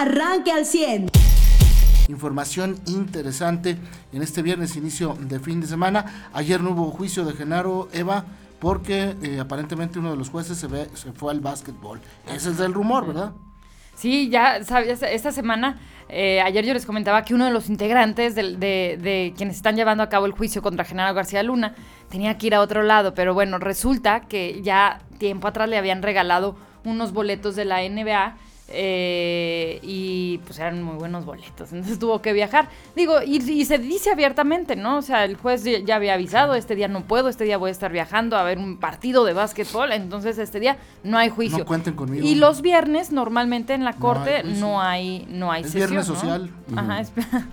arranque al 100. Información interesante en este viernes, inicio de fin de semana. Ayer no hubo juicio de Genaro Eva porque eh, aparentemente uno de los jueces se, ve, se fue al básquetbol. Ese es el rumor, ¿verdad? Sí, ya sabes, esta semana, eh, ayer yo les comentaba que uno de los integrantes de, de, quienes están llevando a cabo el juicio contra Genaro García Luna tenía que ir a otro lado, pero bueno, resulta que ya tiempo atrás le habían regalado unos boletos de la NBA eh, y pues eran muy buenos boletos, entonces tuvo que viajar. Digo, y, se dice abiertamente, ¿no? O sea, el juez ya había avisado, este día no puedo, este día voy a estar viajando a ver un partido de básquetbol, entonces este día no hay juicio. No cuenten conmigo. Y los viernes normalmente en la corte no hay no hay, sesión, viernes social. Ajá,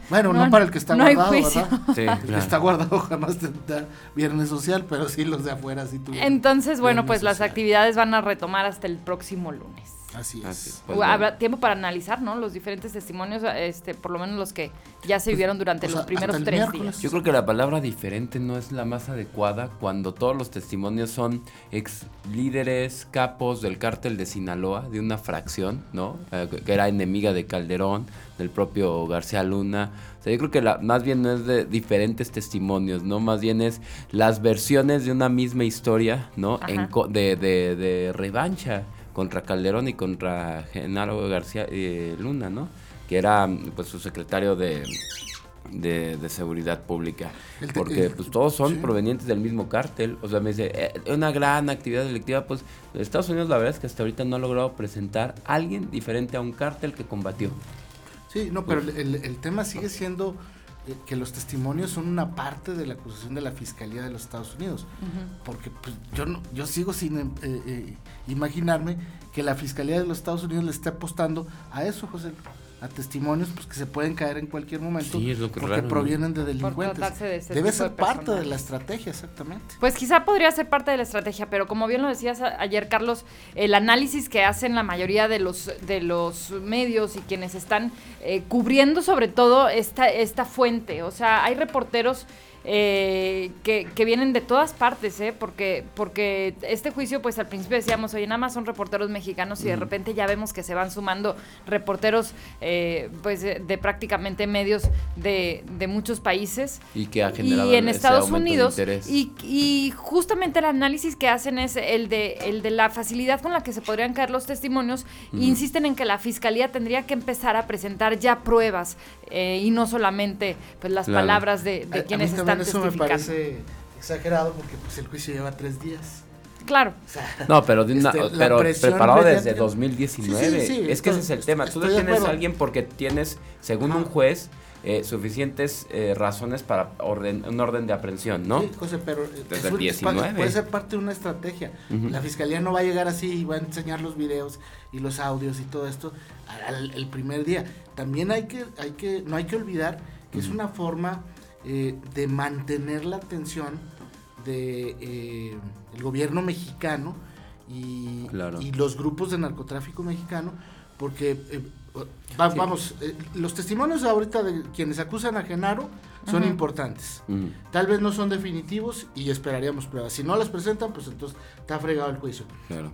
bueno, no, para el que está guardado, ¿verdad? Sí, el que está guardado jamás tendrá viernes social, pero sí los de afuera sí tuvieron. Entonces, bueno, pues las actividades van a retomar hasta el próximo lunes. Así es. Pues Habrá tiempo para analizar, ¿no? Los diferentes testimonios, este, por lo menos los que ya se pues, vivieron durante los primeros tres días. Yo creo que la palabra diferente no es la más adecuada cuando todos los testimonios son ex líderes, capos del cártel de Sinaloa, de una fracción, ¿no? Eh, que era enemiga de Calderón, del propio García Luna. O sea, yo creo que la, más bien no es de diferentes testimonios, ¿no? Más bien es las versiones de una misma historia, ¿no? En, de, de, de revancha contra Calderón y contra Genaro García eh, Luna, ¿no? Que era pues su secretario de, de, seguridad pública. Porque pues todos son provenientes del mismo cártel. O sea, me dice, eh, una gran actividad delictiva, pues Estados Unidos la verdad es que hasta ahorita no ha logrado presentar a alguien diferente a un cártel que combatió. Sí, no, pero el, el tema sigue siendo que los testimonios son una parte de la acusación de la Fiscalía de los Estados Unidos. Porque pues, yo, no, yo sigo sin eh, eh, imaginarme que la Fiscalía de los Estados Unidos le esté apostando a eso, José a testimonios pues que se pueden caer en cualquier momento porque provienen de delincuentes. Debe ser parte de la estrategia, exactamente. Pues quizá podría ser parte de la estrategia, pero como bien lo decías ayer, Carlos, el análisis que hacen la mayoría de los de los medios y quienes están eh, cubriendo sobre todo esta esta fuente, o sea, hay reporteros eh, que, vienen de todas partes, ¿eh? Porque, porque este juicio, pues al principio decíamos, oye, nada más son reporteros mexicanos y de repente ya vemos que se van sumando reporteros, eh, pues de, prácticamente medios de, muchos países. Y que ha generado y en Estados Unidos. Y, y, justamente el análisis que hacen es el de, el de la facilidad con la que se podrían caer los testimonios. insisten en que la fiscalía tendría que empezar a presentar ya pruebas eh, y no solamente pues las palabras de, de quienes están eso me parece exagerado porque pues el juicio lleva tres días. Claro. no, pero, este, pero preparado desde 2019. es que ese es el tema. Tú detienes a alguien porque tienes, según un juez, eh, suficientes eh, razones para orden, un orden de aprehensión, ¿no? Sí, José, pero eh, desde el 19. puede ser parte de una estrategia. La fiscalía no va a llegar así y va a enseñar los videos y los audios y todo esto al, el primer día. También hay que, hay que, no hay que olvidar que es una forma eh, de mantener la atención del de, eh, el gobierno mexicano y, y, los grupos de narcotráfico mexicano, porque eh, vamos, los testimonios ahorita de quienes acusan a Genaro son importantes. Tal vez no son definitivos y esperaríamos pruebas. Si no las presentan, pues entonces está fregado el juicio.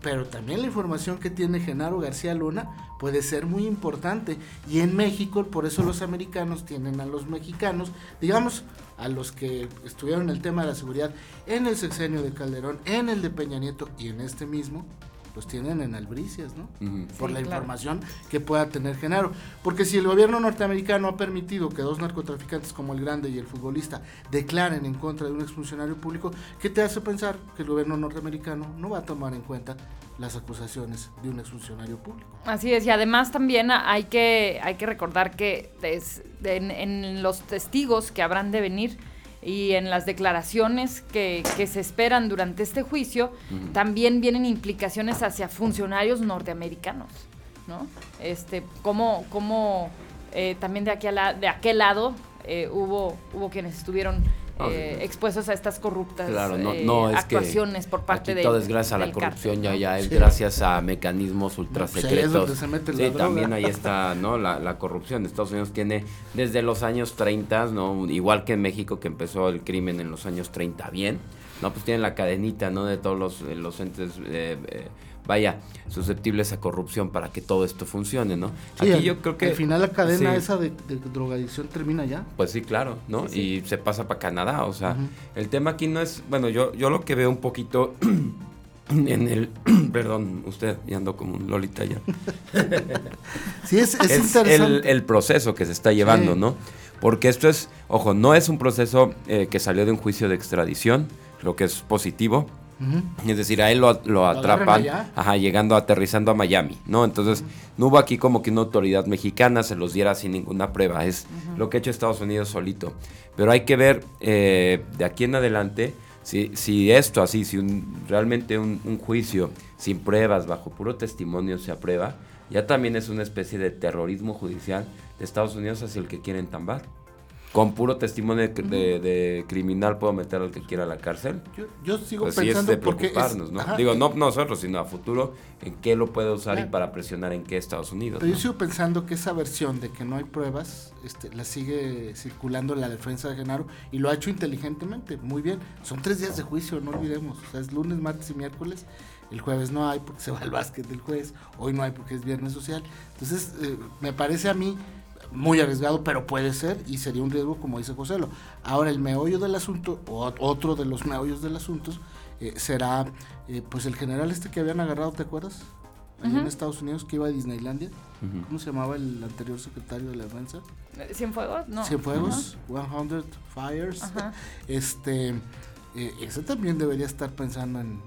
Pero también la información que tiene Genaro García Luna puede ser muy importante. Y en México, por eso los americanos tienen a los mexicanos, digamos, a los que estuvieron en el tema de la seguridad en el sexenio de Calderón, en el de Peña Nieto y en este mismo los tienen en albricias, ¿no? Por la información que pueda tener Genaro. Porque si el gobierno norteamericano ha permitido que dos narcotraficantes como el Grande y el futbolista declaren en contra de un exfuncionario público, ¿qué te hace pensar que el gobierno norteamericano no va a tomar en cuenta las acusaciones de un exfuncionario público? Así es, y además también hay que, hay que recordar que en, en los testigos que habrán de venir, y en las declaraciones que, se esperan durante este juicio, también vienen implicaciones hacia funcionarios norteamericanos, ¿no? Este, como, como eh, también de, aquí a de aquel lado eh, hubo, hubo quienes estuvieron eh, expuestos a estas corruptas eh, actuaciones por parte de todo es gracias a la corrupción ya ya es gracias a mecanismos ultra pues, secretos sí, también ahí está no la, la, corrupción Estados Unidos tiene desde los años 30 no igual que en México que empezó el crimen en los años 30 bien no pues tiene la cadenita no de todos los, los entes vaya, susceptibles a corrupción para que todo esto funcione, ¿no? Aquí yo creo que... Al final la cadena esa de, drogadicción termina ya. Pues sí, claro, ¿no? y se pasa para Canadá, o sea, el tema aquí no es, bueno, yo, yo lo que veo un poquito en el, perdón, usted ya ando como un lolita ya. sí, es, es, interesante. El, proceso que se está llevando, ¿no? Porque esto es, ojo, no es un proceso eh, que salió de un juicio de extradición, lo que es positivo. Es decir, a él lo, atrapan, ajá, llegando, aterrizando a Miami, ¿no? Entonces, no hubo aquí como que una autoridad mexicana se los diera sin ninguna prueba. Es lo que ha hecho Estados Unidos solito. Pero hay que ver eh, de aquí en adelante si, si esto así, si realmente un, un, juicio sin pruebas, bajo puro testimonio se aprueba, ya también es una especie de terrorismo judicial de Estados Unidos hacia el que quieren tambar con puro testimonio de, criminal puedo meter al que quiera a la cárcel. Yo, sigo pues pensando es de preocuparnos, ¿no? Digo, no nosotros, sino a futuro, en qué lo puede usar y para presionar en qué Estados Unidos. Pero yo sigo pensando que esa versión de que no hay pruebas, este, la sigue circulando la defensa de Genaro y lo ha hecho inteligentemente, muy bien. Son tres días de juicio, no olvidemos. O sea, es lunes, martes y miércoles. El jueves no hay porque se va al básquet del jueves. Hoy no hay porque es viernes social. Entonces, eh, me parece a mí muy arriesgado, pero puede ser y sería un riesgo, como dice José Lo. Ahora, el meollo del asunto, o otro de los meollos del asunto, eh, será eh, pues el general este que habían agarrado, ¿te acuerdas? en Estados Unidos que iba a Disneylandia. ¿Cómo se llamaba el anterior secretario de la defensa? Cienfuegos, no. Cienfuegos, 100 Fires. Este, eh, ese también debería estar pensando en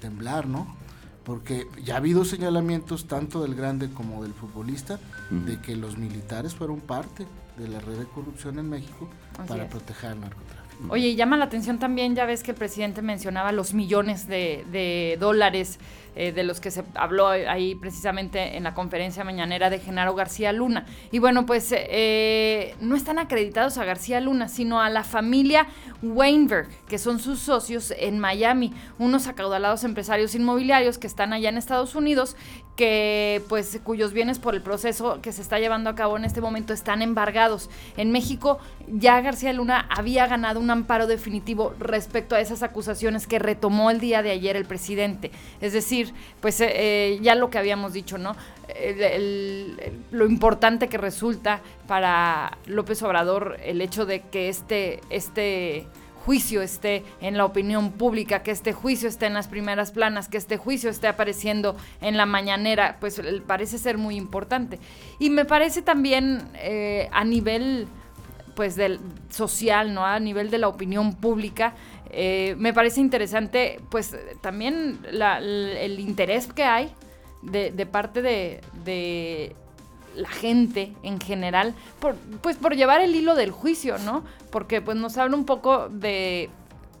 temblar, ¿no? Porque ya ha habido señalamientos tanto del grande como del futbolista de que los militares fueron parte de la red de corrupción en México para proteger al narcotráfico. Oye, llama la atención también, ya ves que el presidente mencionaba los millones de, de dólares eh, de los que se habló ahí precisamente en la conferencia mañanera de Genaro García Luna. Y bueno, pues eh, no están acreditados a García Luna, sino a la familia Weinberg, que son sus socios en Miami, unos acaudalados empresarios inmobiliarios que están allá en Estados Unidos, que pues cuyos bienes por el proceso que se está llevando a cabo en este momento están embargados. En México ya García Luna había ganado un amparo definitivo respecto a esas acusaciones que retomó el día de ayer el presidente. Es decir, pues eh, eh, ya lo que habíamos dicho, ¿no? lo importante que resulta para López Obrador el hecho de que este, este juicio esté en la opinión pública, que este juicio esté en las primeras planas, que este juicio esté apareciendo en la mañanera, pues parece ser muy importante. Y me parece también eh, a nivel pues del social, ¿no? A nivel de la opinión pública, eh, me parece interesante, pues también el interés que hay de, parte de, la gente en general, pues por llevar el hilo del juicio, ¿no? Porque pues nos habla un poco de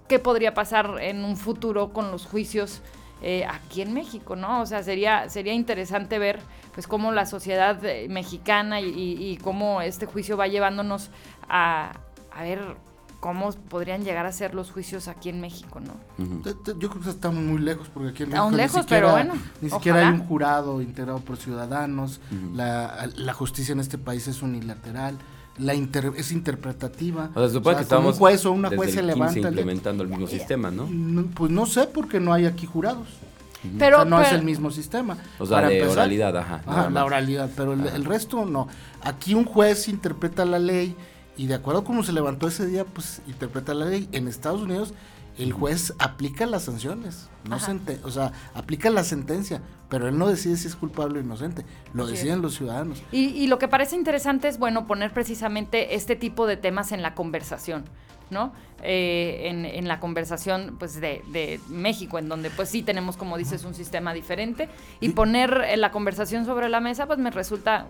qué podría pasar en un futuro con los juicios eh, aquí en México, ¿no? O sea, sería, sería interesante ver pues cómo la sociedad eh, mexicana y, y, cómo este juicio va llevándonos a, a ver cómo podrían llegar a ser los juicios aquí en México, ¿no? Yo creo que estamos muy lejos, porque aquí en México lejos, ni siquiera, pero bueno, ni siquiera hay un jurado integrado por ciudadanos, la, la, justicia en este país es unilateral, la es interpretativa. O sea, se supone que estamos un juez o una juez se levanta implementando el mismo sistema, ¿no? Pues no sé, porque no hay aquí jurados. Pero, no es el mismo sistema. O sea, de oralidad, ajá. ajá la oralidad, pero el, resto no. Aquí un juez interpreta la ley y de acuerdo a cómo se levantó ese día, pues interpreta la ley. En Estados Unidos el juez aplica las sanciones, no o sea, aplica la sentencia, pero él no decide si es culpable o inocente, lo deciden los ciudadanos. Y, lo que parece interesante es, bueno, poner precisamente este tipo de temas en la conversación. ¿no? Eh, en, la conversación pues de, de, México, en donde pues sí tenemos, como dices, un sistema diferente. Y poner la conversación sobre la mesa, pues me resulta,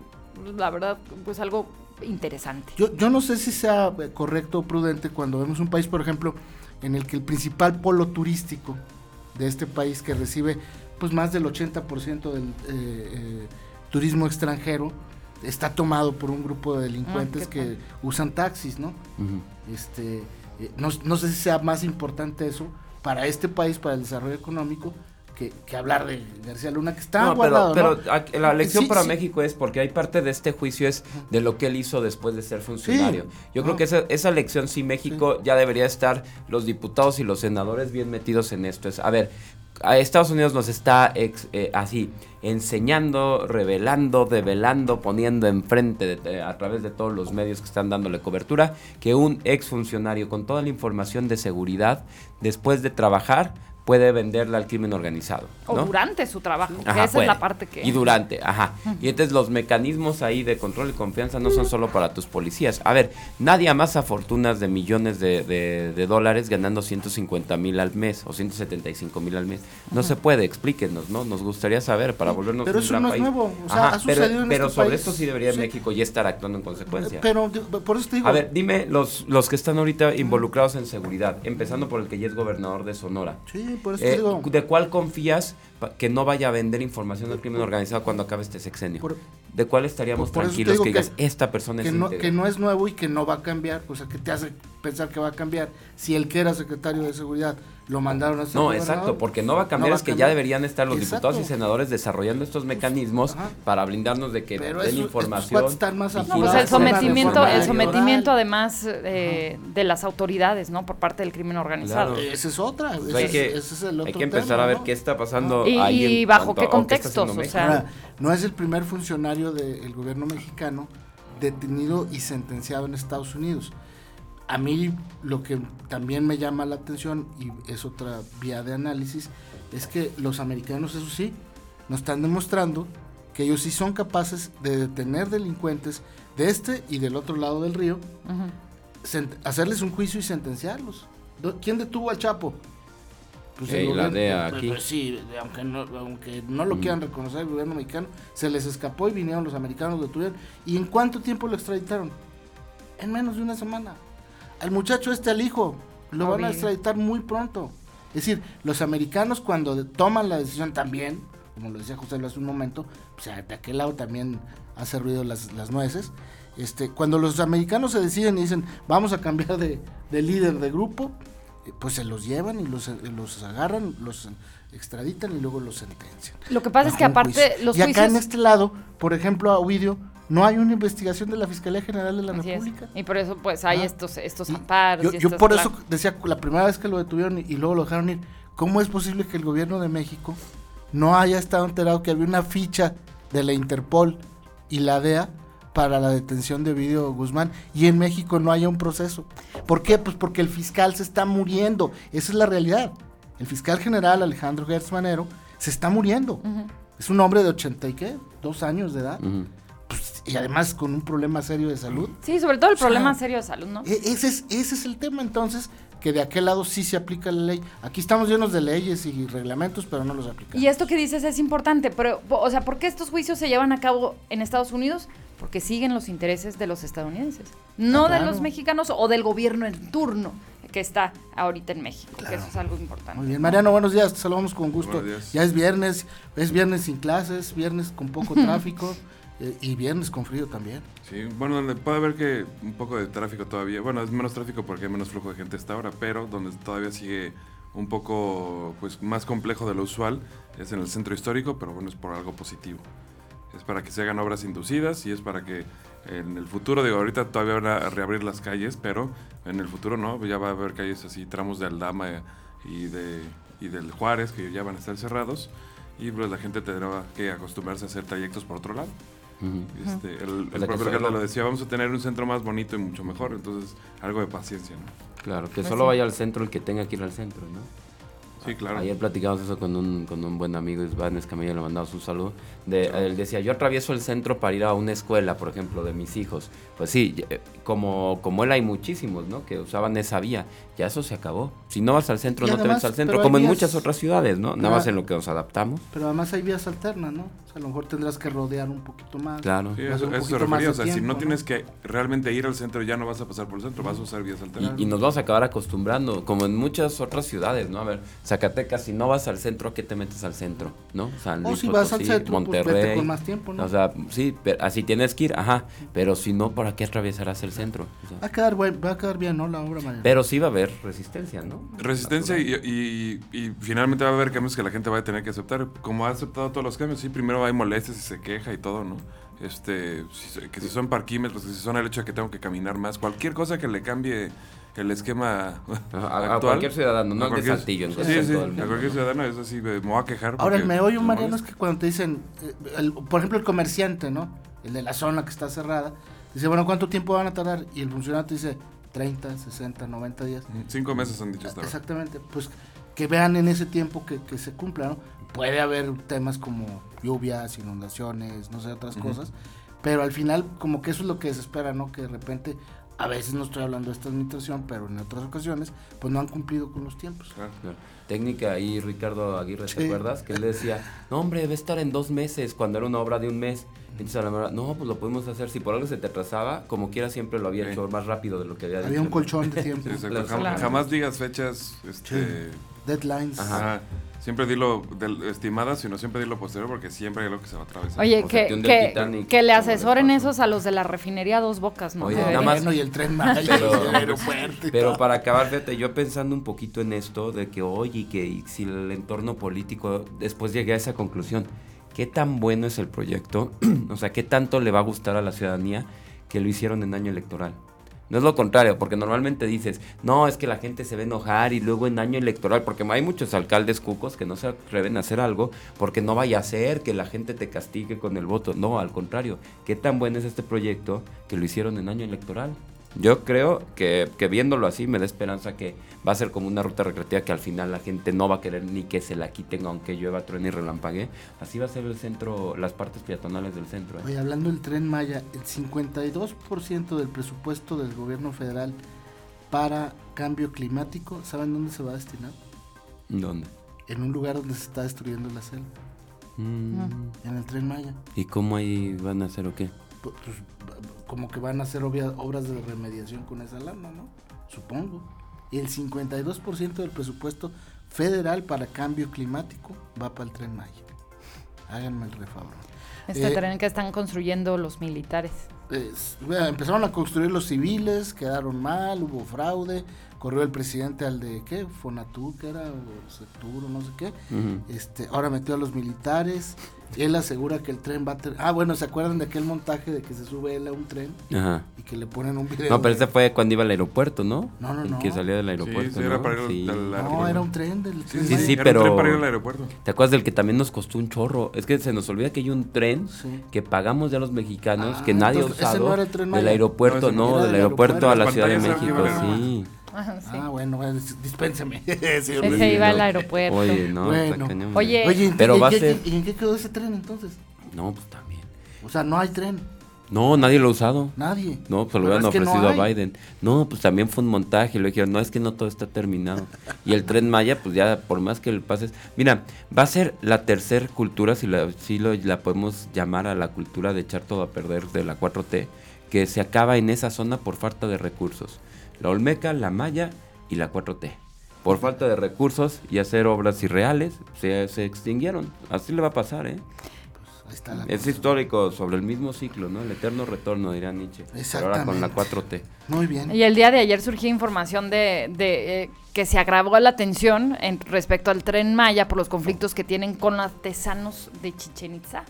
la verdad, pues algo interesante. Yo, yo no sé si sea correcto o prudente cuando vemos un país, por ejemplo, en el que el principal polo turístico de este país que recibe pues más del 80% del eh, eh, turismo extranjero está tomado por un grupo de delincuentes ah, que usan taxis, ¿no? Este eh, no, no sé si sea más importante eso para este país, para el desarrollo económico, que, hablar de García Luna, que está no, pero, pero la lección para México es porque hay parte de este juicio es de lo que él hizo después de ser funcionario. Yo creo que esa, esa lección sí México ya debería estar los diputados y los senadores bien metidos en esto. Es, a ver, a Estados Unidos nos está eh, así enseñando, revelando, develando, poniendo enfrente de, a través de todos los medios que están dándole cobertura que un exfuncionario con toda la información de seguridad después de trabajar puede venderla al crimen organizado. O durante su trabajo, esa es la parte que... Y durante, ajá. Y entonces los mecanismos ahí de control y confianza no son solo para tus policías. A ver, nadie amasa fortunas de millones de, de, dólares ganando 150 mil al mes o 175 mil al mes. No se puede, explíquenos, ¿no? Nos gustaría saber para volvernos pero un eso no es nuevo, o sea, ha sucedido pero, pero este sobre esto sí debería México ya estar actuando en consecuencia. Pero por eso te digo... A ver, dime los, los que están ahorita involucrados en seguridad, empezando por el que ya es gobernador de Sonora. Sí, por eso te eh, digo ¿De cuál confías que no vaya a vender información del crimen organizado cuando acabe este sexenio? ¿De cuál estaríamos tranquilos que digas, esta persona que es no, que no es nuevo y que no va a cambiar? O sea, que te hace pensar que va a cambiar. Si el que era secretario de seguridad lo mandaron a ser No, exacto, porque no va a cambiar, es que ya deberían estar los diputados y senadores desarrollando estos mecanismos para blindarnos de que den información. Más no, pues el sometimiento, el sometimiento además eh, de las autoridades, ¿no? Por parte del crimen organizado. Esa es otra. Pues hay, que, es el otro hay que empezar a ver qué está pasando y, ahí. Y bajo qué contextos, o sea. no es el primer funcionario del gobierno mexicano detenido y sentenciado en Estados Unidos a mí lo que también me llama la atención y es otra vía de análisis es que los americanos, eso sí, nos están demostrando que ellos sí son capaces de detener delincuentes de este y del otro lado del río, hacerles un juicio y sentenciarlos. ¿Quién detuvo al Chapo? Pues la DEA pues, aquí. Pues, sí, aunque no, aunque no lo quieran reconocer el gobierno mexicano, se les escapó y vinieron los americanos, lo detuvieron. ¿Y en cuánto tiempo lo extraditaron? En menos de una semana al muchacho este, al hijo, lo van a extraditar muy pronto. Es decir, los americanos cuando toman la decisión también, como lo decía José hace un momento, o sea, de aquel lado también hace ruido las, las nueces. Este, cuando los americanos se deciden y dicen, vamos a cambiar de, líder de grupo, eh, pues se los llevan y los, los agarran, los extraditan y luego los sentencian. Lo que pasa es que aparte los Y acá en este lado, por ejemplo, a Ovidio no hay una investigación de la Fiscalía General de la República. Y por eso pues hay estos estos amparos. Yo, yo por eso decía, la primera vez que lo detuvieron y, luego lo dejaron ir, ¿cómo es posible que el gobierno de México no haya estado enterado que había una ficha de la Interpol y la DEA para la detención de Ovidio Guzmán y en México no haya un proceso? ¿Por qué? Pues porque el fiscal se está muriendo. Esa es la realidad. El fiscal general Alejandro Gertz Manero se está muriendo. Es un hombre de 80 y qué, dos años de edad y además con un problema serio de salud. Sí, sobre todo el problema serio de salud, ¿no? E-, ese es, ese es el tema entonces, que de aquel lado sí se aplica la ley. Aquí estamos llenos de leyes y reglamentos, pero no los aplicamos. Y esto que dices es importante, pero, o sea, ¿por qué estos juicios se llevan a cabo en Estados Unidos? Porque siguen los intereses de los estadounidenses, no ah, de los mexicanos o del gobierno en turno que está ahorita en México, que eso es algo importante. Muy bien, Mariano, buenos días, te saludamos con gusto. Ya es viernes, es viernes sin clases, viernes con poco tráfico. Eh, y viernes con frío también. Sí, bueno, puede haber que un poco de tráfico todavía. Bueno, es menos tráfico porque hay menos flujo de gente a esta hora, pero donde todavía sigue un poco pues más complejo de lo usual es en el centro histórico, pero bueno, es por algo positivo. Es para que se hagan obras inducidas y es para que en el futuro, digo, ahorita todavía van a reabrir las calles, pero en el futuro no, ya va a haber calles así, tramos de Aldama y, de, y del Juárez que ya van a estar cerrados y pues la gente tendrá que acostumbrarse a hacer trayectos por otro lado este, el, el propio Carlos lo decía, vamos a tener un centro más bonito y mucho mejor, entonces algo de paciencia, ¿no? Claro, que pues solo vaya al centro el que tenga que ir al centro, ¿no? Sí, claro. Ayer platicamos eso con un, con un buen amigo, Iván Escamilla, le mandamos un saludo. De, Él decía, yo atravieso el centro para ir a una escuela, por ejemplo, de mis hijos. Pues sí, eh, como, como él hay muchísimos, ¿no? Que usaban esa vía. Ya eso se acabó. Si no vas al centro, no te vas al centro, como en muchas otras ciudades, ¿no? Nada más en lo que nos adaptamos. Pero además hay vías alternas, ¿no? O sea, a lo mejor tendrás que rodear un poquito más. Claro. Sí, eso, se refería. O sea, si no, tienes que realmente ir al centro, ya no vas a pasar por el centro, vas a usar vías alternas. Y, y, nos vamos a acabar acostumbrando, como en muchas otras ciudades, ¿no? A ver, Zacatecas, si no vas al centro, ¿a qué te metes al centro? ¿No? o si vas al centro, pues, Monterrey. con más tiempo, ¿no? O sea, sí, pero así tienes que ir, ajá. Pero si no, ¿para qué atravesarás el centro? va, a quedar, va a quedar bien, ¿no? La obra, Pero sí va a haber resistencia, ¿no? Resistencia y, y, finalmente va a haber cambios que la gente va a tener que aceptar. Como ha aceptado todos los cambios, sí, primero hay molestias y se queja y todo, ¿no? este, que si son parquímetros, que si son el hecho de que tengo que caminar más, cualquier cosa que le cambie el esquema a, cualquier ciudadano, no de Saltillo. Sí, sí, a cualquier ciudadano es así, me voy a quejar. Ahora, el meollo, Mariano, es que cuando te dicen, eh, por ejemplo, el comerciante, ¿no? El de la zona que está cerrada, dice, bueno, ¿cuánto tiempo van a tardar? Y el funcionario te dice, 30, 60, 90 días. Cinco meses han dicho hasta Exactamente, pues que vean en ese tiempo que, que se cumpla, ¿no? Puede haber temas como lluvias, inundaciones, no sé, otras cosas, pero al final como que eso es lo que desespera, ¿no? Que de repente a veces no estoy hablando de esta administración, pero en otras ocasiones, pues no han cumplido con los tiempos. Técnica ahí, Ricardo Aguirre, ¿te acuerdas? Que él decía, no hombre, debe estar en dos meses, cuando era una obra de un mes. Entonces a la verdad, no, pues lo podemos hacer. Si por algo se te atrasaba, como quiera siempre lo había hecho más rápido de lo que había dicho. Había un colchón de tiempo. jamás, digas fechas, este... Deadlines. Ajá. Siempre dilo del, estimada, sino siempre dilo posterior porque siempre hay algo que se va a atravesar. Oye, que, que, le asesoren esos a los de la refinería Dos Bocas, ¿no? Oye, nada más. y el tren pero, pero para acabar, fíjate, yo pensando un poquito en esto, de que oye, que si el entorno político, después llegué a esa conclusión, ¿qué tan bueno es el proyecto? o sea, ¿qué tanto le va a gustar a la ciudadanía que lo hicieron en año electoral? No es lo contrario, porque normalmente dices, no, es que la gente se va a enojar y luego en año electoral, porque hay muchos alcaldes cucos que no se atreven a hacer algo porque no vaya a ser que la gente te castigue con el voto. No, al contrario, ¿qué tan bueno es este proyecto que lo hicieron en año electoral? Yo creo que, viéndolo así me da esperanza que va a ser como una ruta recreativa que al final la gente no va a querer ni que se la quiten aunque llueva, truene y relampague. Así va a ser el centro, las partes peatonales del centro. ¿eh? Oye, hablando del tren Maya, el 52% del presupuesto del gobierno federal para cambio climático, ¿saben dónde se va a destinar? ¿Dónde? En un lugar donde se está destruyendo la selva. Mm. En el tren Maya. ¿Y cómo ahí van a hacer o qué? Pues, como que van a hacer obras de remediación con esa lana, ¿no? Supongo. Y el 52% del presupuesto federal para cambio climático va para el tren Maya. Háganme el refavor. Este eh, tren que están construyendo los militares. Empezaron a construir los civiles, quedaron mal, hubo fraude, corrió el presidente al de qué, Fonatur, que era, o Sectur, no sé qué. este, ahora metió a los militares. Él asegura que el tren va a tener... Ah, bueno, ¿se acuerdan de aquel montaje de que se sube él a un tren? Ajá. Y que le ponen un video. No, pero ese fue cuando iba al aeropuerto, ¿no? No, no, no. que salía del aeropuerto. Sí, era para ir No, era un tren del tren. Sí, sí, pero. Un tren para ir al aeropuerto. ¿Te acuerdas del que también nos costó un chorro? Es que se nos olvida que hay un tren que pagamos ya los mexicanos, que ah, del aeropuerto, no, del aeropuerto a la Ciudad de México, sí. Ah, bueno, dispénseme. Ese iba al aeropuerto. Oye, no, Oye, Oye, pero va a ser... ¿y en qué quedó ese tren entonces? No, pues también. O sea, no hay tren. No, nadie lo ha usado. Nadie. No, pues lo habían ofrecido a Biden. No, pues también fue un montaje. Lo dijeron, no, es que no todo está terminado. y el tren Maya, pues ya por más que le pases. Mira, va a ser la tercera cultura, si, la, si lo, la podemos llamar a la cultura de echar todo a perder de la 4T, que se acaba en esa zona por falta de recursos. La Olmeca, la Maya y la 4T. Por falta de recursos y hacer obras irreales, se, se extinguieron. Así le va a pasar, ¿eh? Es histórico sobre el mismo ciclo, ¿no? El eterno retorno, diría Nietzsche. Pero ahora con la 4T. Muy bien. Y el día de ayer surgió información de, de eh, que se agravó la tensión en, respecto al tren Maya por los conflictos que tienen con artesanos de Chichen Itza.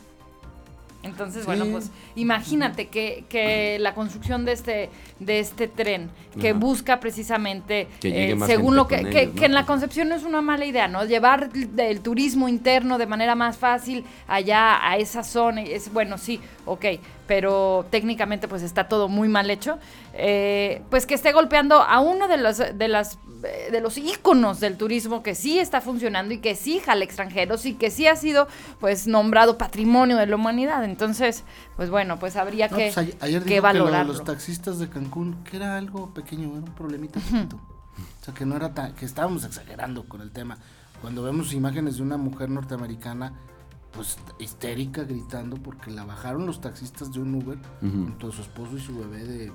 Entonces, bueno, pues imagínate que, que, la construcción de este, de este tren, que busca precisamente, eh, según lo que, que, en la concepción no es una mala idea, ¿no? Llevar el turismo interno de manera más fácil allá a esa zona, es bueno, sí, ok, pero técnicamente pues está todo muy mal hecho, eh, pues que esté golpeando a uno de los, de las eh, de los íconos del turismo que sí está funcionando y que sí jala extranjeros y que sí ha sido pues nombrado patrimonio de la humanidad. Entonces, pues bueno, pues habría que, pues, ayer, que valorarlo. los taxistas de Cancún, que era algo pequeño, era un problemita chiquito. O sea, que no era tan, que estábamos exagerando con el tema. Cuando vemos imágenes de una mujer norteamericana pues histérica gritando porque la bajaron los taxistas de un Uber junto a su esposo y su bebé de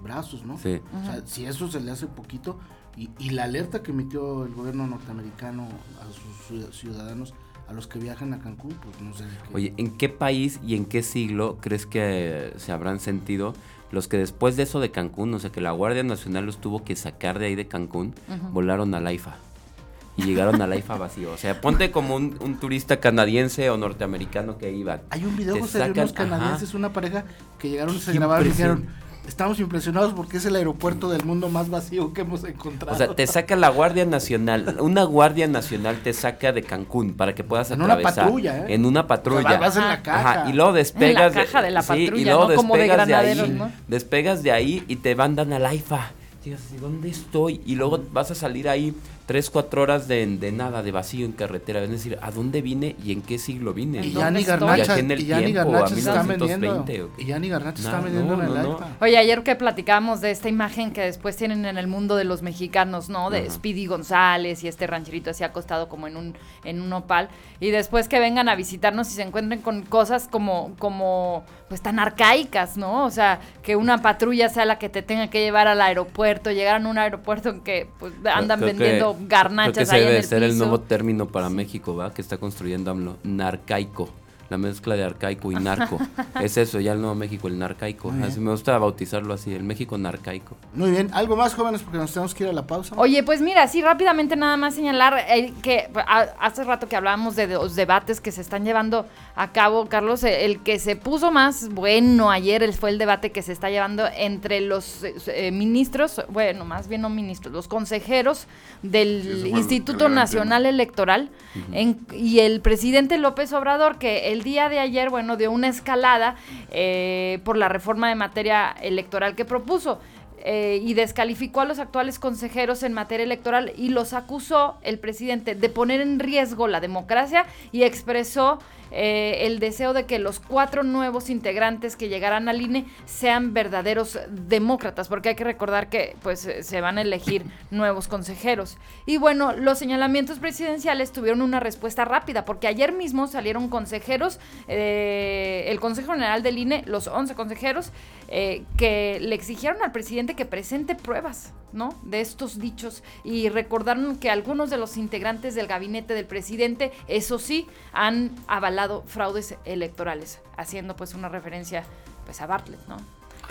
brazos, ¿no? Sí. O sea, si eso se le hace poquito y, y, la alerta que emitió el gobierno norteamericano a sus ciudadanos a los que viajan a Cancún, pues no sé. Oye, ¿en qué país y en qué siglo crees que se habrán sentido los que después de eso de Cancún, o sea, que la Guardia Nacional los tuvo que sacar de ahí de Cancún, volaron a la IFA? y llegaron a la IFA vacío. O sea, ponte como un, turista canadiense o norteamericano que iba. Hay un video, José, de unos canadienses, una pareja que llegaron, se grabaron y dijeron estamos impresionados porque es el aeropuerto del mundo más vacío que hemos encontrado. O sea, te saca la Guardia Nacional, una Guardia Nacional te saca de Cancún para que puedas en atravesar. En una patrulla, ¿eh? En una patrulla. vas en la caja. y luego despegas. En la caja de, la patrulla, y luego despegas de, ahí. Despegas de ahí y te mandan al AIFA. Digas, ¿dónde estoy? Y luego vas a salir ahí tres, cuatro horas de, de, nada, de vacío en carretera. Es decir, ¿a dónde vine y en qué siglo vine? Y Yanni Garnacha, y Yanni Garnacha está vendiendo. Y Yanni Garnacha está vendiendo en el Oye, ayer que platicamos de esta imagen que después tienen en el mundo de los mexicanos, ¿no? De Speedy González y este rancherito así acostado como en un, en un opal. Y después que vengan a visitarnos y se encuentren con cosas como, como, pues tan arcaicas, ¿no? O sea, que una patrulla sea la que te tenga que llevar al aeropuerto, llegar a un aeropuerto en que pues, andan vendiendo garnachas Creo que debe ser el nuevo término para México, ¿va? Que está construyendo AMLO, narcaico la mezcla de arcaico y narco. es eso, ya el Nuevo México, el narcaico. Así me gusta bautizarlo así, el México narcaico. Muy bien, ¿algo más jóvenes? Porque nos tenemos que ir a la pausa. Oye, pues mira, sí, rápidamente nada más señalar eh, que hace rato que hablábamos de los debates que se están llevando a cabo, Carlos, eh, el que se puso más bueno ayer fue el debate que se está llevando entre los eh, ministros, bueno, más bien no ministros, los consejeros del Instituto Nacional Electoral y el presidente López Obrador, que el día de ayer, bueno, dio una escalada eh, por la reforma de materia electoral que propuso. Eh, y descalificó a los actuales consejeros en materia electoral y los acusó el presidente de poner en riesgo la democracia y expresó eh, el deseo de que los cuatro nuevos integrantes que llegarán al INE sean verdaderos demócratas, porque hay que recordar que pues se van a elegir nuevos consejeros. Y bueno, los señalamientos presidenciales tuvieron una respuesta rápida, porque ayer mismo salieron consejeros, eh, el Consejo General del INE, los 11 consejeros, eh, que le exigieron al presidente que presente pruebas, ¿no? De estos dichos y recordaron que algunos de los integrantes del gabinete del presidente, eso sí, han avalado fraudes electorales, haciendo pues una referencia pues a Bartlett, ¿no?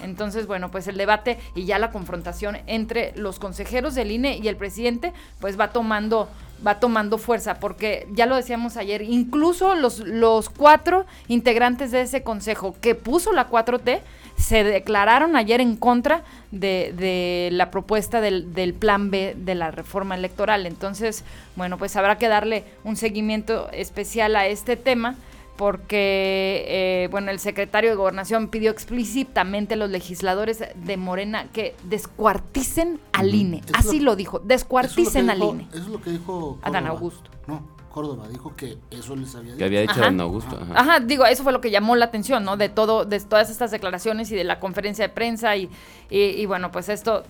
Entonces, bueno, pues el debate y ya la confrontación entre los consejeros del INE y el presidente, pues va tomando va tomando fuerza, porque ya lo decíamos ayer, incluso los, los cuatro integrantes de ese consejo que puso la 4T se declararon ayer en contra de, la propuesta del, del, plan B de la reforma electoral. Entonces, bueno, pues habrá que darle un seguimiento especial a este tema porque, eh, bueno, el secretario de Gobernación pidió explícitamente a los legisladores de Morena que descuarticen al INE. Así lo, dijo, descuarticen al INE. Eso es lo que dijo Adán Augusto. No, Córdoba dijo que eso les había dicho. Que había dicho Adán Augusto. Ajá. digo, eso fue lo que llamó la atención, ¿no? De todo, de todas estas declaraciones y de la conferencia de prensa y, y bueno, pues esto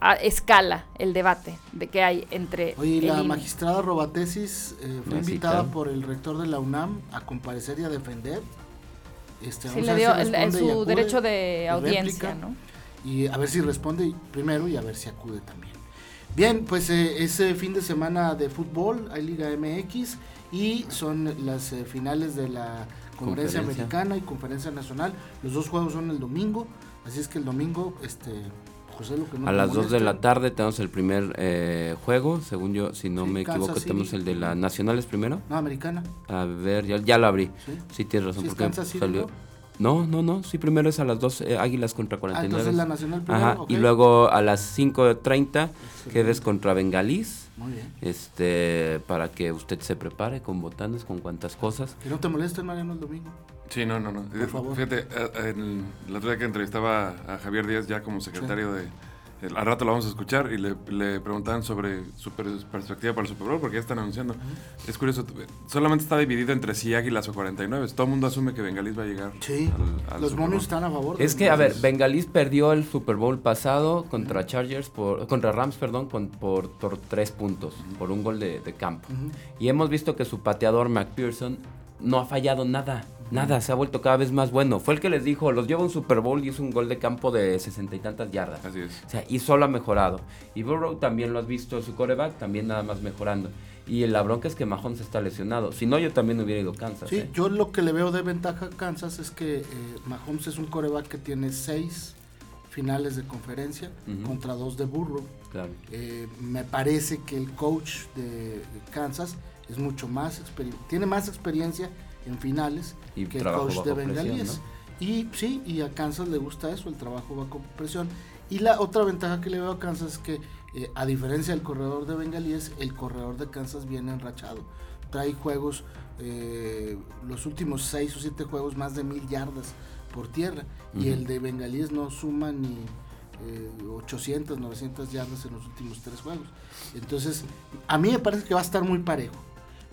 a escala el debate de que hay entre... Oye, la magistrada Robatesis eh, fue invitada por el rector de la UNAM a comparecer y a defender. Este, sí, le dio el, su derecho de audiencia, ¿no? Y a ver si responde primero y a ver si acude también. Bien, pues eh, ese fin de semana de fútbol, hay Liga MX y son las eh, finales de la conferencia, americana y conferencia nacional. Los dos juegos son el domingo, así es que el domingo este a las 2 de la tarde tenemos el primer eh, juego, según yo, si no me equivoco, tenemos el de la Nacionales primero. No, americana. A ver, ya, ya lo abrí. Sí, tienes razón, porque salió... No, no, no, sí, primero es a las 2 eh, Águilas contra 49. Ah, entonces la Nacional primero, Ajá, y luego a las 5.30 quedes contra Bengalís. Muy bien. Este, para que usted se prepare con botanes, con cuantas cosas. Que no te molesten, Mariano, el domingo. Sí, no, no, no. Por favor. Fíjate, en la otra vez que entrevistaba a Javier Díaz ya como secretario de... Al rato lo vamos a escuchar y le, le preguntaban sobre su perspectiva para el Super Bowl porque ya están anunciando. Es curioso, solamente está dividido entre sí Águilas o 49. Todo el mundo asume que Bengalís va a llegar. Sí, los monos están a favor. Es que, a ver, Bengalís perdió el Super Bowl pasado contra Chargers, por, contra Rams, perdón, por, por, tres puntos, por un gol de, campo. Y hemos visto que su pateador, McPherson, no ha fallado nada. Nada, se ha vuelto cada vez más bueno. Fue el que les dijo, los lleva un Super Bowl y es un gol de campo de sesenta y tantas yardas. Así es. O sea, y solo ha mejorado. Y Burrow también lo has visto, su coreback también nada más mejorando. Y la bronca es que Mahomes está lesionado. Si no, yo también hubiera ido a Kansas. Sí, ¿eh? yo lo que le veo de ventaja a Kansas es que eh, Mahomes es un coreback que tiene seis finales de conferencia contra dos de Burro. Eh, me parece que el coach de Kansas es mucho más tiene más experiencia en finales que el coach de Bengalíes. Y sí, y a Kansas le gusta eso, el trabajo bajo presión. Y la otra ventaja que le veo a Kansas es que, eh, a diferencia del corredor de Bengalíes, el corredor de Kansas viene enrachado. Trae juegos, eh, los últimos seis o siete juegos, más de mil yardas por tierra. Y el de Bengalíes no suma ni 800, eh, 900 yardas en los últimos tres juegos. Entonces, a mí me parece que va a estar muy parejo.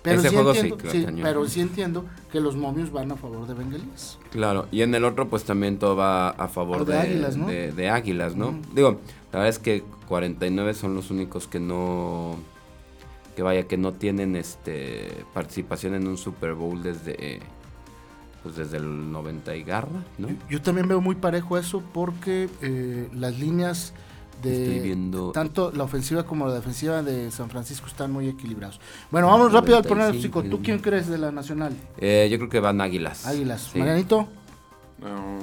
Pero, sí entiendo, pero sí entiendo que los momios van a favor de bengalíes. Claro, y en el otro pues también todo va a favor de, águilas, ¿no? De, águilas, ¿no? Digo, la verdad es que 49 son los únicos que no que vaya que no tienen este participación en un Super Bowl desde pues desde el 90 y garra, ¿no? Yo, también veo muy parejo eso porque eh, las líneas de tanto la ofensiva como la defensiva de San Francisco están muy equilibrados. Bueno, vamos rápido al pronóstico. ¿Tú quién crees de la Nacional? Eh, yo creo que van Águilas. Águilas. Marianito. No,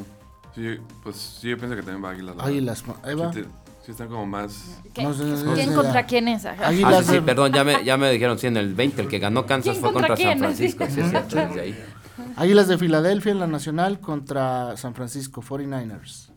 sí, pues sí, yo pienso que también va Águilas. Águilas, Eva. Sí, están como más. ¿Quién contra quién es? Águilas. Ah, sí, perdón, ya me, ya me dijeron, sí, en el 20, el que ganó Kansas fue contra, San Francisco. Sí, ahí. Águilas de Filadelfia en la Nacional contra San Francisco, 49ers.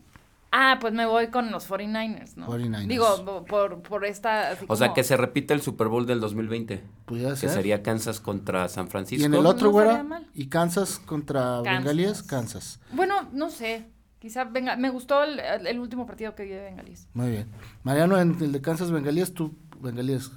Ah, pues me voy con los 49ers, ¿no? 49ers. Digo, por, por esta... o sea, que se repite el Super Bowl del 2020. Pudiera ser. Que sería Kansas contra San Francisco. Y en el otro, güera, y Kansas contra Bengalíes, Kansas. Bueno, no sé. Quizá venga, me gustó el, último partido que vi de Bengalíes. Muy bien. Mariano, en el de Kansas Bengalíes, tú, Bengalíes.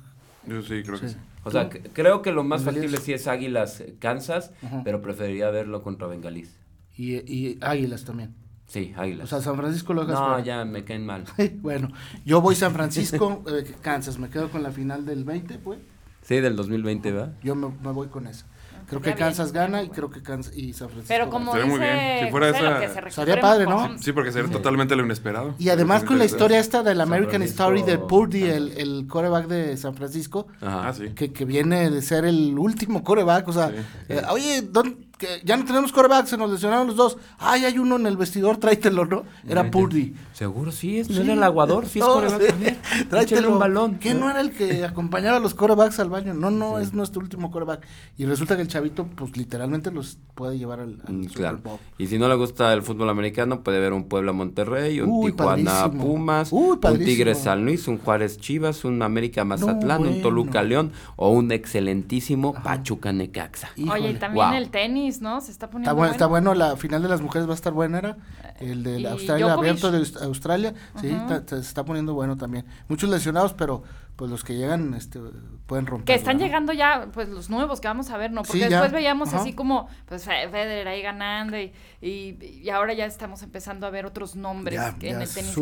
Yo sí, creo que sí. O sea, creo que lo más factible sí es Águilas Kansas, pero preferiría verlo contra Bengalís. Y, y Águilas también. Sí, Águilas. O sea, San Francisco lo hagas No, ya me caen mal. bueno, yo voy San Francisco, eh, Kansas. Me quedo con la final del 20, pues. Sí, del 2020, ¿va? Yo me, voy con eso. Creo que Kansas gana y creo que Kansas y San Francisco. Pero como dice, muy bien. Si fuera esa, sería padre, ¿no? Sí, porque sería totalmente lo inesperado. Y además con la historia esta del American Story de Purdy, el, el coreback de San Francisco, Ajá. Ah, sí. que, que viene de ser el último coreback, o sea, eh, oye, ¿dónde, que ya no tenemos coreback, se nos lesionaron los dos. Ay, hay uno en el vestidor, tráetelo, ¿no? Era Purdy. Seguro sí, es, no era el aguador, sí es coreback también. Tráetelo. un balón. ¿Qué no era el que acompañaba a los corebacks al baño? No, no, es nuestro último coreback. Y resulta que el chavito, pues literalmente los puede llevar al, mm, claro. Y si no le gusta el fútbol americano, puede ver un Puebla Monterrey, un Tijuana Pumas, un Tigres San Luis, un Juárez Chivas, un América Mazatlán, un Toluca León o un excelentísimo Pachuca Necaxa. Oye, y también el tenis ¿no? Se está poniendo está bueno. la final de las mujeres va a estar buena, ¿era? El de Australia, abierto de Australia, sí, se está poniendo bueno también. Muchos lesionados, pero pues los que llegan este, pueden romper. Que están llegando ya, pues los nuevos que vamos a ver, ¿no? Porque después veíamos así como, pues Federer ahí ganando y, y, ahora ya estamos empezando a ver otros nombres en el tenis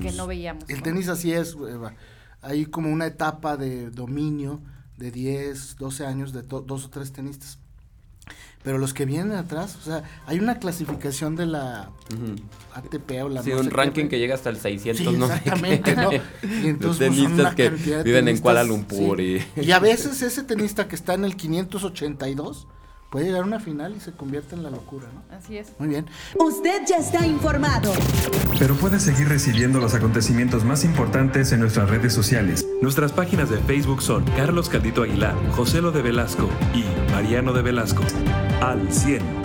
que, no veíamos. El tenis así es, hay como una etapa de dominio de 10, 12 años de dos o tres tenistas pero los que vienen atrás, o sea, hay una clasificación de la ATP o la Sí, un ranking que llega hasta el 600, sí, exactamente, ¿no? Y entonces, pues, tenistas que viven en Kuala Lumpur y... y a veces ese tenista que está en el 582 puede llegar a una final y se convierte en la locura, ¿no? Así es. Muy bien. Usted ya está informado. Pero puede seguir recibiendo los acontecimientos más importantes en nuestras redes sociales. Nuestras páginas de Facebook son Carlos Caldito Aguilar, José Lo de Velasco y Mariano de Velasco. Al 100.